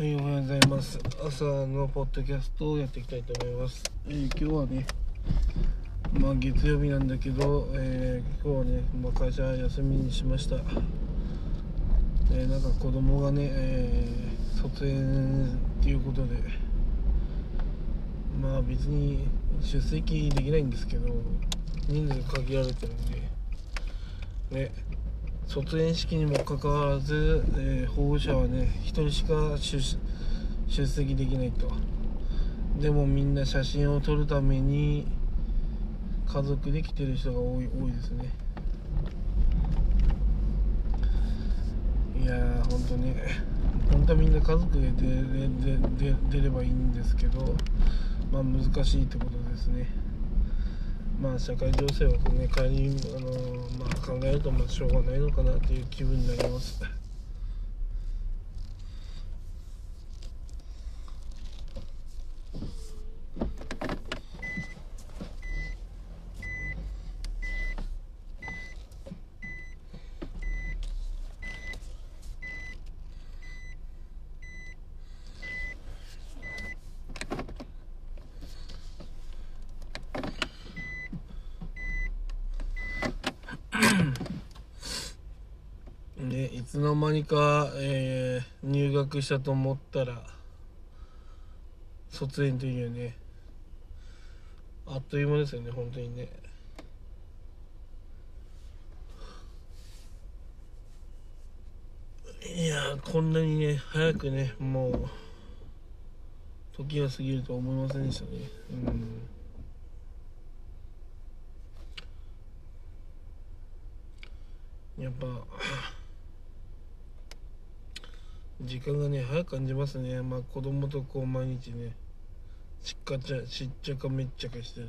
はい、おはようございます。朝のポッドキャストをやっていきたいと思います。えー今日はね、まあ月曜日なんだけど、えー今日はね、まあ、会社休みにしました。えーなんか子供がね、えー卒園っていうことで、まあ別に出席できないんですけど、人数限られてるんで、ね、卒園式にもかかわらず、えー保護者はね1人しか出出席できないと。でもみんな写真を撮るために家族で来てる人が多い多いですね。いやーほんとね本当はみんな家族で出出出出ればいいんですけどまあ難しいってことですね。まあ社会情勢をね仮にあのまあ考えるとまあしょうがないのかなという気分になります。ね、いつの間にか、えー入学したと思ったら卒園というねあっという間ですよね本当にね。いやこんなにね早くねもう時が過ぎるとは思いませんでしたね。うん。やっぱ時間がね早く感じますね。まあ子供とこう毎日ねしっかちゃしっちゃかめっちゃかしてる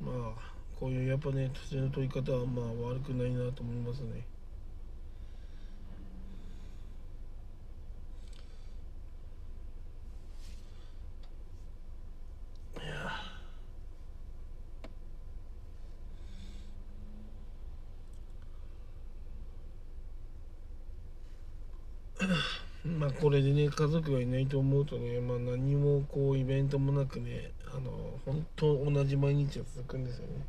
と。まあこういうやっぱね年の取り方はまあ悪くないなと思いますねいやまあこれでね家族がいないと思うとねまあ何もこうイベントもなくねあの本当同じ毎日が続くんですよね。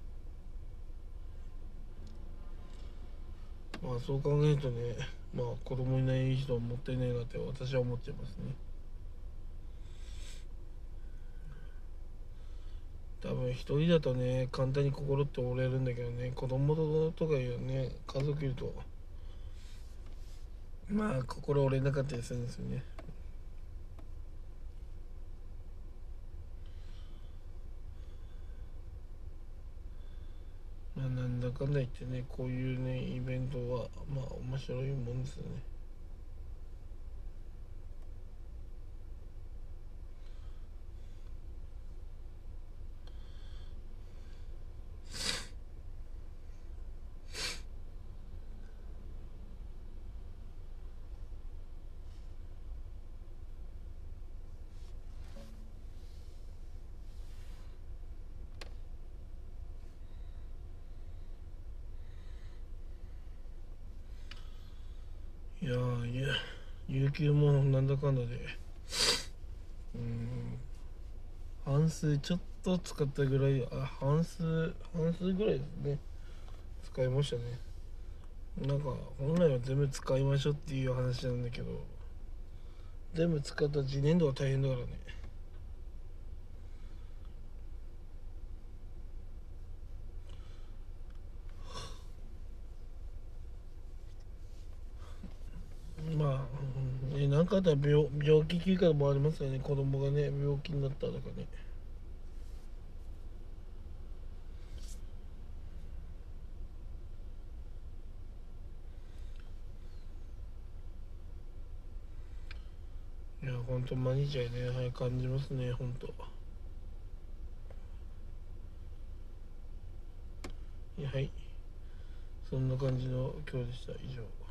まあそう考えるとねまあ子供いない人はもったいないなって私は思っちゃいますね。多分一人だとね簡単に心って折れるんだけどね子供とかいうね家族いるとまあ心折れなかったりするんですよね。まあなんだかんだ言ってねこういうねイベントはまあ面白いもんですよね。やいや有給もなんだかんだで。うん。半数ちょっと使ったぐらいあ半数半数ぐらいですね。使いましたね。なんか本来は全部使いましょうっていう話なんだけど全部使った次年度は大変だからねまあ、うんえなんかあったら病病気休暇もありますよね。子供がね病気になったとかね。いや本当毎日はねはい感じますね本当いはい。そんな感じの今日でした。以上。